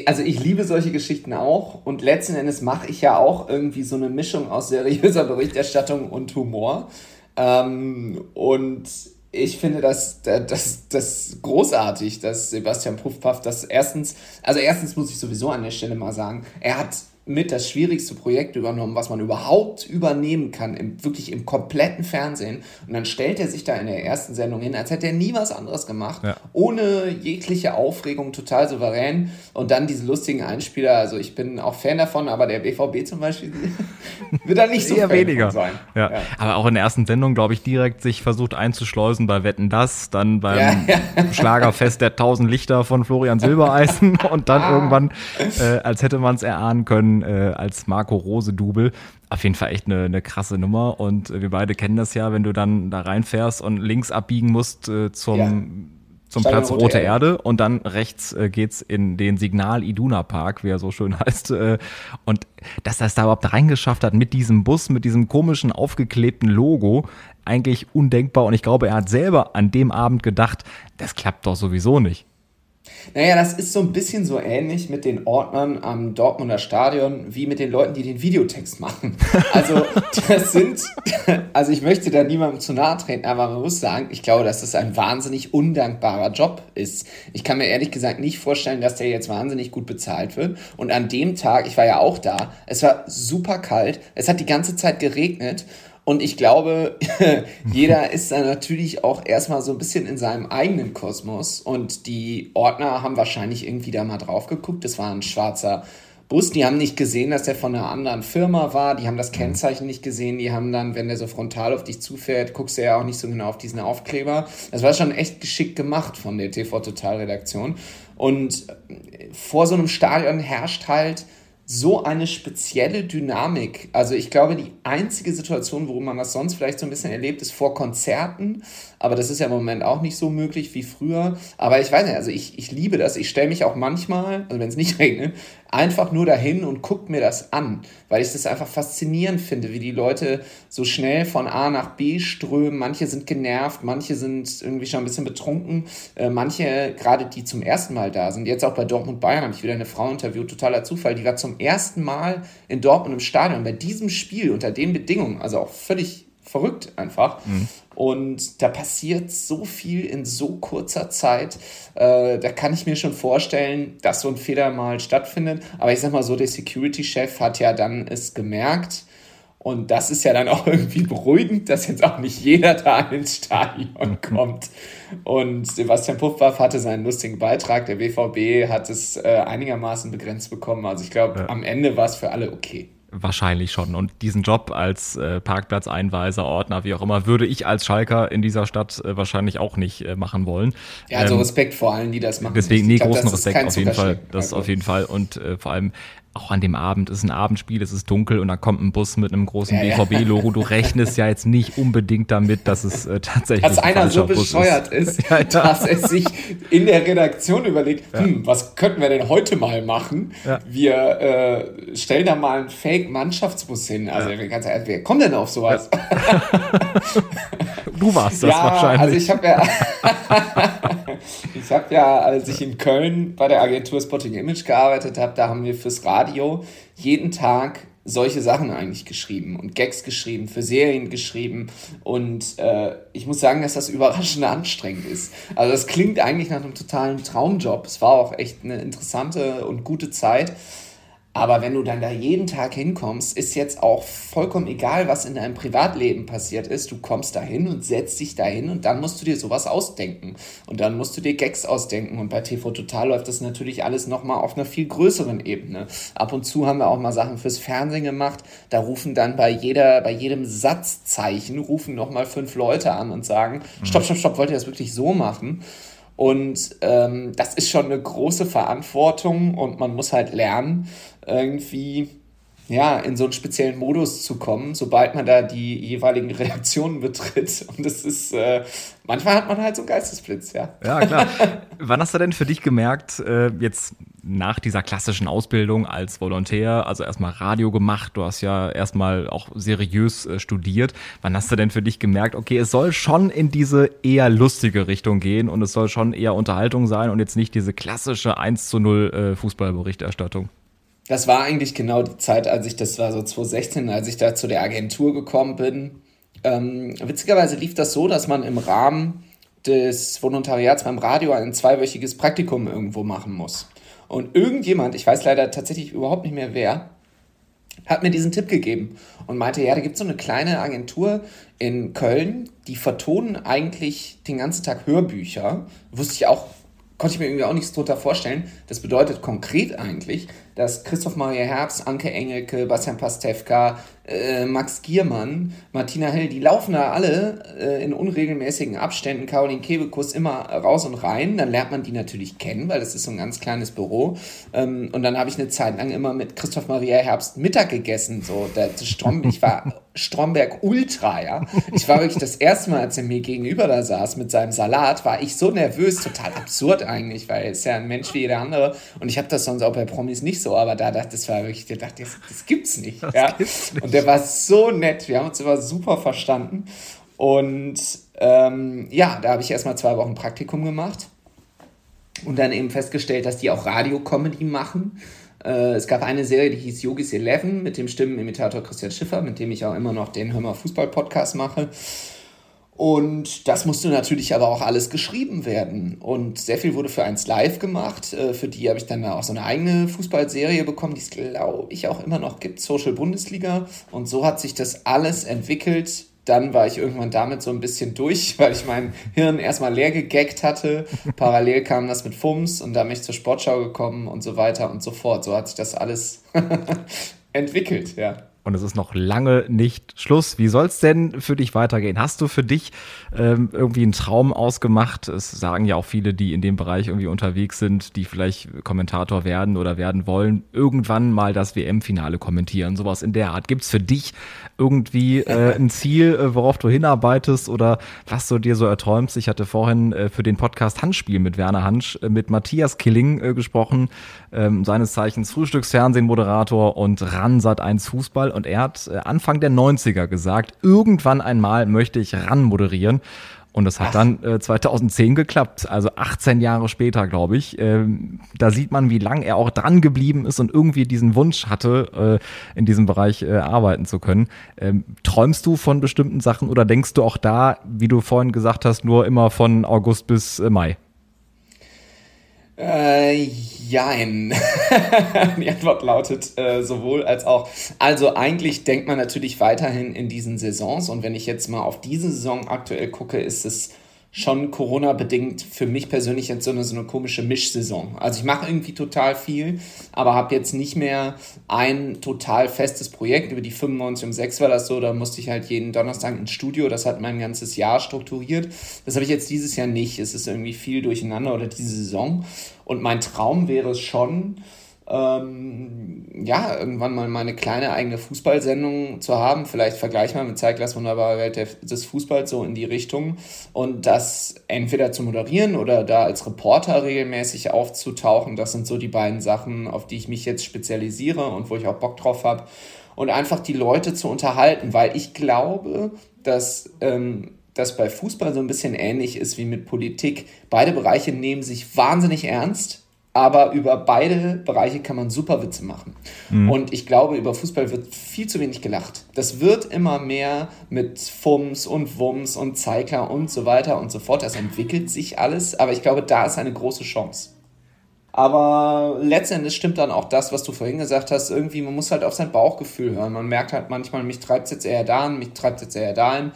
also ich liebe solche Geschichten auch und letzten Endes mache ich ja auch irgendwie so eine Mischung aus seriöser Berichterstattung und Humor. Ähm, und ich finde das, das, das großartig, dass Sebastian Puffpaff das erstens, also erstens muss ich sowieso an der Stelle mal sagen, er hat mit das schwierigste Projekt übernommen, was man überhaupt übernehmen kann, im, wirklich im kompletten Fernsehen. Und dann stellt er sich da in der ersten Sendung hin, als hätte er nie was anderes gemacht, ja. ohne jegliche Aufregung, total souverän. Und dann diese lustigen Einspieler. Also ich bin auch Fan davon, aber der BVB zum Beispiel wird da nicht so Eher weniger sein. Ja. ja. Aber auch in der ersten Sendung, glaube ich, direkt sich versucht einzuschleusen bei Wetten das, dann beim ja, Schlagerfest der tausend Lichter von Florian Silbereisen und dann ah. irgendwann, äh, als hätte man es erahnen können, äh, als Marco Rose-Double. Auf jeden Fall echt eine, eine krasse Nummer. Und wir beide kennen das ja, wenn du dann da reinfährst und links abbiegen musst äh, zum. Ja zum Platz Rote, Rote Erde. Erde. und dann rechts äh, geht's in den Signal Iduna Park, wie er so schön heißt. Äh, und dass er es da überhaupt reingeschafft hat mit diesem Bus, mit diesem komischen aufgeklebten Logo, eigentlich undenkbar. Und ich glaube, er hat selber an dem Abend gedacht, das klappt doch sowieso nicht. Naja, das ist so ein bisschen so ähnlich mit den Ordnern am Dortmunder Stadion wie mit den Leuten, die den Videotext machen. Also, das sind, also ich möchte da niemandem zu nahe treten, aber man muss sagen, ich glaube, dass das ein wahnsinnig undankbarer Job ist. Ich kann mir ehrlich gesagt nicht vorstellen, dass der jetzt wahnsinnig gut bezahlt wird. Und an dem Tag, ich war ja auch da, es war super kalt, es hat die ganze Zeit geregnet und ich glaube, jeder ist da natürlich auch erstmal so ein bisschen in seinem eigenen Kosmos. Und die Ordner haben wahrscheinlich irgendwie da mal drauf geguckt. Das war ein schwarzer Bus. Die haben nicht gesehen, dass der von einer anderen Firma war. Die haben das Kennzeichen nicht gesehen. Die haben dann, wenn der so frontal auf dich zufährt, guckst du ja auch nicht so genau auf diesen Aufkleber. Das war schon echt geschickt gemacht von der TV Total Redaktion. Und vor so einem Stadion herrscht halt so eine spezielle Dynamik. Also ich glaube, die einzige Situation, wo man das sonst vielleicht so ein bisschen erlebt, ist vor Konzerten. Aber das ist ja im Moment auch nicht so möglich wie früher. Aber ich weiß nicht, also ich, ich liebe das. Ich stelle mich auch manchmal, also wenn es nicht regnet, einfach nur dahin und gucke mir das an, weil ich das einfach faszinierend finde, wie die Leute so schnell von A nach B strömen. Manche sind genervt, manche sind irgendwie schon ein bisschen betrunken, äh, manche, gerade die zum ersten Mal da sind. Jetzt auch bei Dortmund Bayern habe ich wieder eine Frau interviewt, totaler Zufall, die war zum ersten Mal in Dortmund im Stadion bei diesem Spiel unter den Bedingungen, also auch völlig verrückt einfach. Mhm. Und da passiert so viel in so kurzer Zeit. Äh, da kann ich mir schon vorstellen, dass so ein Fehler mal stattfindet. Aber ich sag mal so, der Security-Chef hat ja dann es gemerkt. Und das ist ja dann auch irgendwie beruhigend, dass jetzt auch nicht jeder da ins Stadion kommt. Und Sebastian Puffwaff hatte seinen lustigen Beitrag. Der BVB hat es äh, einigermaßen begrenzt bekommen. Also ich glaube, ja. am Ende war es für alle okay. Wahrscheinlich schon. Und diesen Job als äh, Parkplatzeinweiser, Ordner, wie auch immer, würde ich als Schalker in dieser Stadt äh, wahrscheinlich auch nicht äh, machen wollen. Ja, also ähm, Respekt vor allen, die das machen. Deswegen, nee, glaub, großen Respekt auf jeden Fall. Das also. auf jeden Fall. Und äh, vor allem, auch an dem Abend ist ein Abendspiel, es ist dunkel und da kommt ein Bus mit einem großen ja, BVB-Logo. Du rechnest ja jetzt nicht unbedingt damit, dass es äh, tatsächlich dass ein einer so bescheuert ist, ist ja, dass er sich in der Redaktion überlegt, hm, was könnten wir denn heute mal machen? Wir äh, stellen da mal einen Fake-Mannschaftsbus hin. Also ganz ehrlich, wer kommt denn auf sowas? du warst das wahrscheinlich. Also ich habe ja ich habe ja, als ich in Köln bei der Agentur Spotting Image gearbeitet habe, da haben wir fürs Radio jeden Tag solche Sachen eigentlich geschrieben und Gags geschrieben, für Serien geschrieben und äh, ich muss sagen, dass das überraschend anstrengend ist. Also das klingt eigentlich nach einem totalen Traumjob. Es war auch echt eine interessante und gute Zeit. Aber wenn du dann da jeden Tag hinkommst, ist jetzt auch vollkommen egal, was in deinem Privatleben passiert ist. Du kommst dahin und setzt dich dahin und dann musst du dir sowas ausdenken. Und dann musst du dir Gags ausdenken. Und bei TV Total läuft das natürlich alles nochmal auf einer viel größeren Ebene. Ab und zu haben wir auch mal Sachen fürs Fernsehen gemacht. Da rufen dann bei jeder, bei jedem Satzzeichen rufen nochmal fünf Leute an und sagen, mhm. stopp, stopp, stopp, wollt ihr das wirklich so machen? Und ähm, das ist schon eine große Verantwortung und man muss halt lernen, irgendwie ja, in so einen speziellen Modus zu kommen, sobald man da die jeweiligen Reaktionen betritt. Und das ist, äh, manchmal hat man halt so einen Geistesblitz, ja. Ja, klar. Wann hast du denn für dich gemerkt, äh, jetzt nach dieser klassischen Ausbildung als Volontär, also erstmal Radio gemacht, du hast ja erstmal auch seriös äh, studiert. Wann hast du denn für dich gemerkt, okay, es soll schon in diese eher lustige Richtung gehen und es soll schon eher Unterhaltung sein und jetzt nicht diese klassische 1 zu 0 äh, Fußballberichterstattung? Das war eigentlich genau die Zeit, als ich, das war so 2016, als ich da zu der Agentur gekommen bin. Ähm, witzigerweise lief das so, dass man im Rahmen des Volontariats beim Radio ein zweiwöchiges Praktikum irgendwo machen muss. Und irgendjemand, ich weiß leider tatsächlich überhaupt nicht mehr wer, hat mir diesen Tipp gegeben und meinte, ja, da gibt es so eine kleine Agentur in Köln, die vertonen eigentlich den ganzen Tag Hörbücher. Wusste ich auch, konnte ich mir irgendwie auch nichts drunter vorstellen. Das bedeutet konkret eigentlich, dass Christoph Maria Herbst, Anke Engelke, Bastian Pastewka, äh, Max Giermann, Martina Hell, die laufen da alle äh, in unregelmäßigen Abständen, Caroline Kebekus immer raus und rein. Dann lernt man die natürlich kennen, weil das ist so ein ganz kleines Büro. Ähm, und dann habe ich eine Zeit lang immer mit Christoph Maria Herbst Mittag gegessen. So, der, der Strom, ich war Stromberg Ultra, ja. Ich war wirklich das erste Mal, als er mir gegenüber da saß mit seinem Salat, war ich so nervös, total absurd eigentlich, weil er ist ja ein Mensch wie jeder andere. Und ich habe das sonst auch bei Promis nicht so, aber da dachte das war wirklich, der dachte, das, das gibt's nicht. Das ja? Gibt's nicht. Und der war so nett, wir haben uns immer super verstanden. Und ähm, ja, da habe ich erstmal zwei Wochen Praktikum gemacht. und dann eben festgestellt, dass die auch Radio-Comedy machen. Äh, es gab eine Serie, die hieß Yogis 11 mit dem Stimmenimitator Christian Schiffer, mit dem ich auch immer noch den Hörmer Fußball-Podcast mache. Und das musste natürlich aber auch alles geschrieben werden. Und sehr viel wurde für eins live gemacht. Äh, für die habe ich dann auch so eine eigene Fußballserie bekommen, die es, glaube ich, auch immer noch gibt, Social Bundesliga. Und so hat sich das alles entwickelt. Dann war ich irgendwann damit so ein bisschen durch, weil ich mein Hirn erstmal leer gegaggt hatte. Parallel kam das mit FUMS und da bin ich zur Sportschau gekommen und so weiter und so fort. So hat sich das alles entwickelt, ja und es ist noch lange nicht Schluss. Wie soll es denn für dich weitergehen? Hast du für dich ähm, irgendwie einen Traum ausgemacht? Es sagen ja auch viele, die in dem Bereich irgendwie unterwegs sind, die vielleicht Kommentator werden oder werden wollen, irgendwann mal das WM-Finale kommentieren. Sowas in der Art. Gibt es für dich irgendwie äh, ein Ziel, äh, worauf du hinarbeitest oder was du dir so erträumst? Ich hatte vorhin äh, für den Podcast Handspiel mit Werner Hansch äh, mit Matthias Killing äh, gesprochen, ähm, seines Zeichens Frühstücksfernsehen-Moderator und Ransat 1 Fußball und er hat äh, Anfang der 90er gesagt, irgendwann einmal möchte ich ran moderieren. Und das hat Ach. dann äh, 2010 geklappt, also 18 Jahre später, glaube ich. Ähm, da sieht man, wie lang er auch dran geblieben ist und irgendwie diesen Wunsch hatte, äh, in diesem Bereich äh, arbeiten zu können. Ähm, träumst du von bestimmten Sachen oder denkst du auch da, wie du vorhin gesagt hast, nur immer von August bis äh, Mai? Äh, jein. Die Antwort lautet äh, sowohl als auch. Also eigentlich denkt man natürlich weiterhin in diesen Saisons und wenn ich jetzt mal auf diese Saison aktuell gucke, ist es schon Corona-bedingt für mich persönlich jetzt so eine, so eine komische Mischsaison. Also ich mache irgendwie total viel, aber habe jetzt nicht mehr ein total festes Projekt. Über die 95 um 6 war das so, da musste ich halt jeden Donnerstag ins Studio, das hat mein ganzes Jahr strukturiert. Das habe ich jetzt dieses Jahr nicht. Es ist irgendwie viel durcheinander oder diese Saison. Und mein Traum wäre es schon, ähm, ja, irgendwann mal meine kleine eigene Fußballsendung zu haben. Vielleicht vergleich mal mit Zeitglas wunderbare Welt des Fußballs so in die Richtung und das entweder zu moderieren oder da als Reporter regelmäßig aufzutauchen. Das sind so die beiden Sachen, auf die ich mich jetzt spezialisiere und wo ich auch Bock drauf habe. Und einfach die Leute zu unterhalten, weil ich glaube, dass ähm, das bei Fußball so ein bisschen ähnlich ist wie mit Politik. Beide Bereiche nehmen sich wahnsinnig ernst aber über beide Bereiche kann man super Witze machen. Mhm. Und ich glaube, über Fußball wird viel zu wenig gelacht. Das wird immer mehr mit Fums und Wums und Zeigler und so weiter und so fort. Das entwickelt sich alles, aber ich glaube, da ist eine große Chance. Aber letztendlich stimmt dann auch das, was du vorhin gesagt hast. Irgendwie, man muss halt auf sein Bauchgefühl hören. Man merkt halt manchmal, mich treibt es jetzt eher dahin, mich treibt es jetzt eher dahin.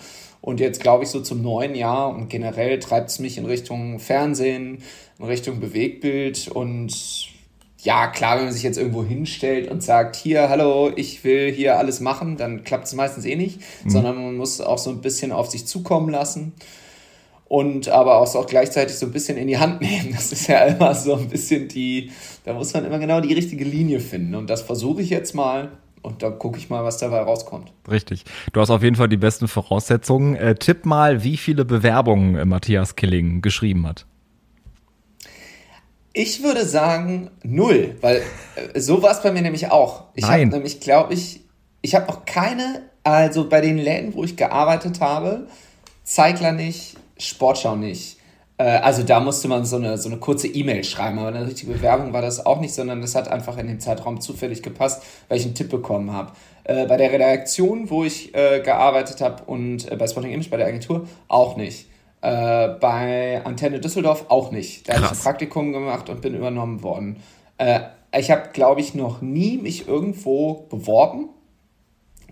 Und jetzt glaube ich so zum neuen Jahr und generell treibt es mich in Richtung Fernsehen, in Richtung Bewegbild und ja, klar, wenn man sich jetzt irgendwo hinstellt und sagt, hier, hallo, ich will hier alles machen, dann klappt es meistens eh nicht, mhm. sondern man muss auch so ein bisschen auf sich zukommen lassen und aber auch, so auch gleichzeitig so ein bisschen in die Hand nehmen. Das ist ja immer so ein bisschen die, da muss man immer genau die richtige Linie finden und das versuche ich jetzt mal und da gucke ich mal, was dabei rauskommt. Richtig. Du hast auf jeden Fall die besten Voraussetzungen. Äh, tipp mal, wie viele Bewerbungen äh, Matthias Killing geschrieben hat. Ich würde sagen null, weil äh, so war es bei mir nämlich auch. Ich habe nämlich, glaube ich, ich habe noch keine, also bei den Läden, wo ich gearbeitet habe, Zeigler nicht, Sportschau nicht. Äh, also da musste man so eine, so eine kurze E-Mail schreiben, aber eine richtige Bewerbung war das auch nicht, sondern das hat einfach in den Zeitraum zufällig gepasst, weil ich einen Tipp bekommen habe. Äh, bei der Redaktion, wo ich äh, gearbeitet habe und äh, bei Spotting Image, bei der Agentur, auch nicht. Äh, bei Antenne Düsseldorf auch nicht. Da habe ich ein Praktikum gemacht und bin übernommen worden. Äh, ich habe, glaube ich, noch nie mich irgendwo beworben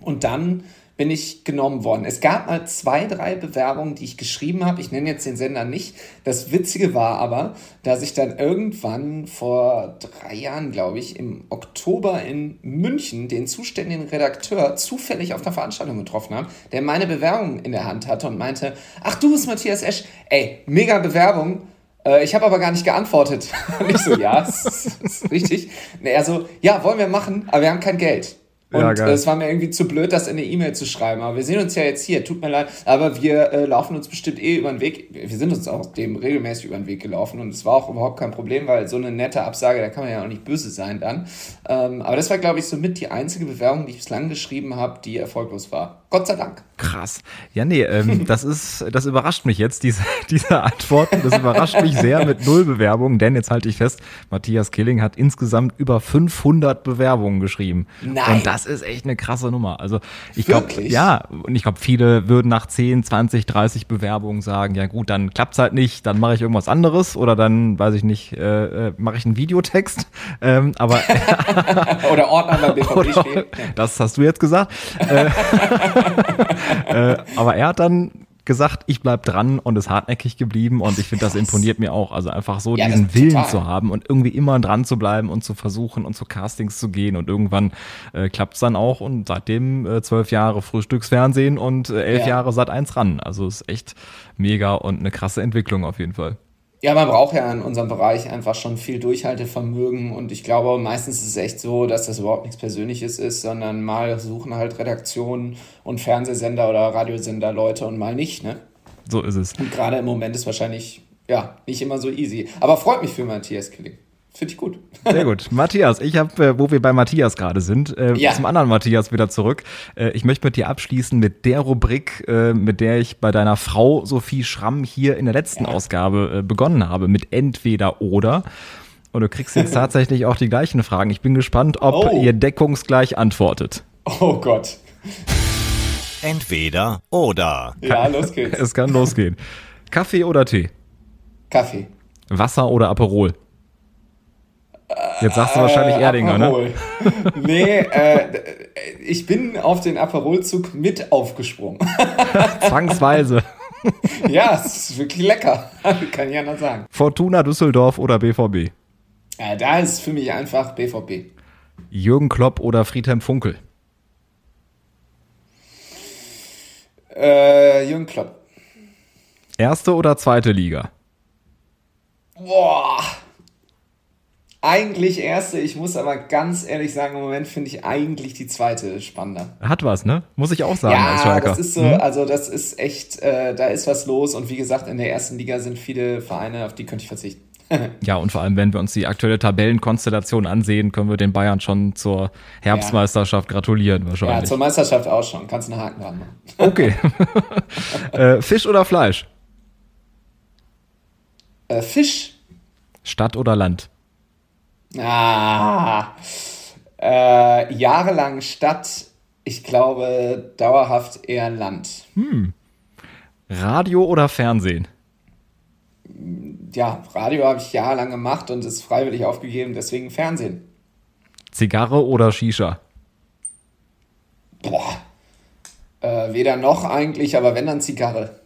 und dann bin ich genommen worden. Es gab mal zwei, drei Bewerbungen, die ich geschrieben habe. Ich nenne jetzt den Sender nicht. Das Witzige war aber, dass ich dann irgendwann vor drei Jahren, glaube ich, im Oktober in München den zuständigen Redakteur zufällig auf einer Veranstaltung getroffen habe, der meine Bewerbung in der Hand hatte und meinte, ach du bist Matthias Esch, ey, mega Bewerbung, äh, ich habe aber gar nicht geantwortet. Und ich so, ja, ist, ist richtig. Er so, ja, wollen wir machen, aber wir haben kein Geld. Und ja, es war mir irgendwie zu blöd, das in eine E-Mail zu schreiben. Aber wir sehen uns ja jetzt hier, tut mir leid, aber wir äh, laufen uns bestimmt eh über den Weg. Wir sind uns auch dem regelmäßig über den Weg gelaufen und es war auch überhaupt kein Problem, weil so eine nette Absage, da kann man ja auch nicht böse sein dann. Ähm, aber das war, glaube ich, somit die einzige Bewerbung, die ich bislang geschrieben habe, die erfolglos war. Gott sei Dank. Krass. Ja, nee, ähm, das ist, das überrascht mich jetzt, diese, diese Antworten. Das überrascht mich sehr mit null Bewerbungen, denn jetzt halte ich fest, Matthias Killing hat insgesamt über 500 Bewerbungen geschrieben. Nein. Und das ist echt eine krasse Nummer. Also, ich glaube, ja, und ich glaube, viele würden nach 10, 20, 30 Bewerbungen sagen, ja gut, dann klappt's halt nicht, dann mache ich irgendwas anderes oder dann, weiß ich nicht, äh, äh mache ich einen Videotext. Ähm, aber oder Ordner beim BVB stehen. Das hast du jetzt gesagt. Äh, äh, aber er hat dann gesagt, ich bleib dran und ist hartnäckig geblieben und ich finde, das imponiert mir auch. Also einfach so ja, diesen Willen total. zu haben und irgendwie immer dran zu bleiben und zu versuchen und zu Castings zu gehen und irgendwann äh, klappt es dann auch und seitdem äh, zwölf Jahre Frühstücksfernsehen und äh, elf ja. Jahre seit eins ran. Also ist echt mega und eine krasse Entwicklung auf jeden Fall. Ja, man braucht ja in unserem Bereich einfach schon viel Durchhaltevermögen und ich glaube, meistens ist es echt so, dass das überhaupt nichts Persönliches ist, sondern mal suchen halt Redaktionen und Fernsehsender oder Radiosender Leute und mal nicht, ne? So ist es. Und gerade im Moment ist wahrscheinlich, ja, nicht immer so easy. Aber freut mich für Matthias Killing. Finde ich gut. Sehr gut. Matthias, ich habe, äh, wo wir bei Matthias gerade sind, äh, ja. zum anderen Matthias wieder zurück. Äh, ich möchte mit dir abschließen mit der Rubrik, äh, mit der ich bei deiner Frau Sophie Schramm hier in der letzten ja. Ausgabe äh, begonnen habe, mit entweder oder. Und du kriegst jetzt tatsächlich auch die gleichen Fragen. Ich bin gespannt, ob oh. ihr deckungsgleich antwortet. Oh Gott. Entweder oder. Ja, los geht's. Es kann losgehen. Kaffee oder Tee? Kaffee. Wasser oder Aperol? Jetzt sagst du wahrscheinlich äh, Erdinger, ne? Aperol. ne? nee, äh, ich bin auf den Aperolzug mit aufgesprungen. Zwangsweise. ja, es ist wirklich lecker. Kann ich anders sagen. Fortuna Düsseldorf oder BVB? Ja, da ist für mich einfach BVB. Jürgen Klopp oder Friedhelm Funkel? Äh, Jürgen Klopp. Erste oder zweite Liga? Boah eigentlich erste, ich muss aber ganz ehrlich sagen, im Moment finde ich eigentlich die zweite spannender. Hat was, ne? Muss ich auch sagen ja, als Schalker. das ist so, hm? also das ist echt, äh, da ist was los und wie gesagt, in der ersten Liga sind viele Vereine, auf die könnte ich verzichten. ja, und vor allem, wenn wir uns die aktuelle Tabellenkonstellation ansehen, können wir den Bayern schon zur Herbstmeisterschaft ja. gratulieren wahrscheinlich. Ja, zur Meisterschaft auch schon. Kannst einen Haken dran machen. Okay. äh, Fisch oder Fleisch? Äh, Fisch. Stadt oder Land? Ah, äh, jahrelang Stadt, ich glaube dauerhaft eher Land. Hm. Radio oder Fernsehen? Ja, Radio habe ich jahrelang gemacht und ist freiwillig aufgegeben, deswegen Fernsehen. Zigarre oder Shisha? Boah. Äh, weder noch eigentlich, aber wenn dann Zigarre.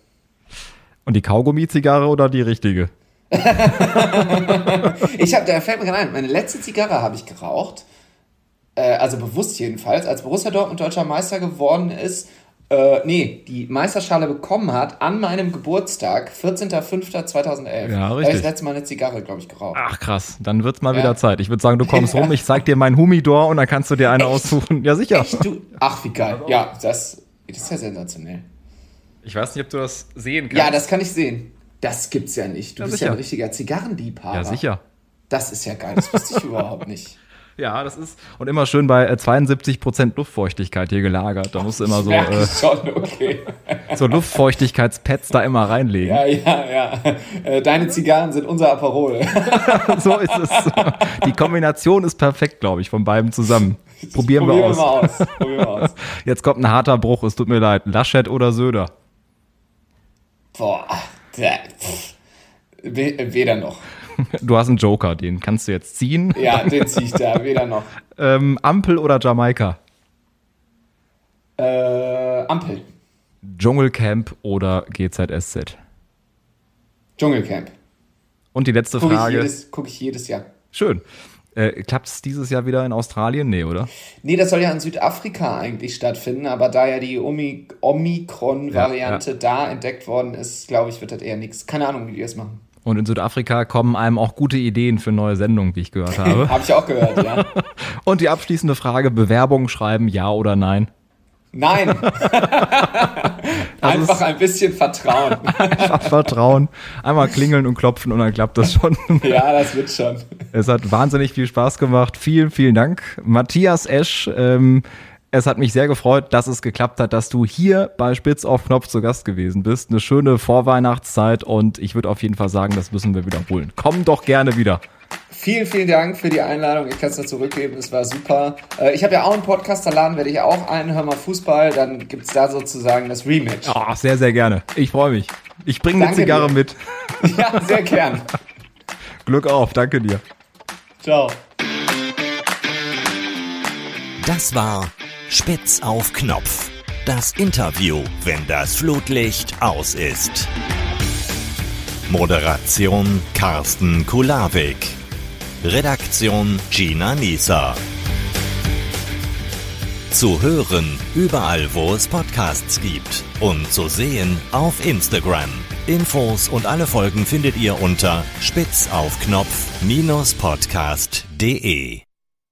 Und die Kaugummi-Zigarre oder die richtige? ich habe, da fällt mir gerade ein, meine letzte Zigarre habe ich geraucht. Äh, also bewusst jedenfalls, als Borussia Dortmund deutscher Meister geworden ist. Äh, nee, die Meisterschale bekommen hat an meinem Geburtstag, 14.05.2011. Ja, richtig. Da habe ich das letzte Mal eine Zigarre, glaube ich, geraucht. Ach krass, dann wird es mal ja. wieder Zeit. Ich würde sagen, du kommst rum, ich zeig dir meinen Humidor und dann kannst du dir eine Echt? aussuchen. Ja, sicher. Echt? Du? Ach, wie geil. Ja, das, das ist ja sensationell. Ich weiß nicht, ob du das sehen kannst. Ja, das kann ich sehen. Das gibt's ja nicht. Du ja, bist sicher. ja ein richtiger Zigarrenliebhaber. Ja, sicher. Das ist ja geil. Das wusste ich überhaupt nicht. Ja, das ist und immer schön bei 72% äh, Luftfeuchtigkeit hier gelagert. Da musst du immer so äh, schon, okay. so Luftfeuchtigkeitspads da immer reinlegen. Ja, ja, ja. Äh, deine Zigarren sind unser Aperol. so ist es. Die Kombination ist perfekt, glaube ich, von beiden zusammen. Probieren, Probieren wir, aus. Wir aus. Probieren wir aus. Jetzt kommt ein harter Bruch. Es tut mir leid. Laschet oder Söder? Boah. Weder noch. Du hast einen Joker, den kannst du jetzt ziehen. Ja, den ziehe ich da, weder noch. Ähm, Ampel oder Jamaika? Äh, Ampel. Dschungelcamp oder GZSZ? Dschungelcamp. Und die letzte guck Frage. Gucke ich jedes Jahr. Schön. Äh, Klappt es dieses Jahr wieder in Australien? Nee, oder? Nee, das soll ja in Südafrika eigentlich stattfinden, aber da ja die Omikron-Variante ja, ja. da entdeckt worden ist, glaube ich, wird das eher nichts. Keine Ahnung, wie die das machen. Und in Südafrika kommen einem auch gute Ideen für neue Sendungen, wie ich gehört habe. habe ich auch gehört, ja. Und die abschließende Frage: Bewerbung schreiben, ja oder nein? Nein. Einfach ein bisschen Vertrauen. Einfach Vertrauen. Einmal klingeln und klopfen und dann klappt das schon. ja, das wird schon. Es hat wahnsinnig viel Spaß gemacht. Vielen, vielen Dank. Matthias Esch, ähm, Es hat mich sehr gefreut, dass es geklappt hat, dass du hier bei Spitz auf Knopf zu Gast gewesen bist. Eine schöne Vorweihnachtszeit und ich würde auf jeden Fall sagen, das müssen wir wiederholen. Komm doch gerne wieder. Vielen, vielen Dank für die Einladung. Ich kann es nur zurückgeben. Es war super. Äh, ich habe ja auch einen Podcast, da laden werde ich auch ein. Hör mal Fußball. Dann gibt es da sozusagen das Rematch. Oh, sehr, sehr gerne. Ich freue mich. Ich bringe eine Zigarre dir. mit. Ja, sehr gern. Glück auf. Danke dir. Ciao. Das war Spitz auf Knopf. Das Interview, wenn das Flutlicht aus ist. Moderation Carsten Kulawik. Redaktion Gina Nieser. Zu hören überall, wo es Podcasts gibt und zu sehen auf Instagram. Infos und alle Folgen findet ihr unter spitzaufknopf-podcast.de.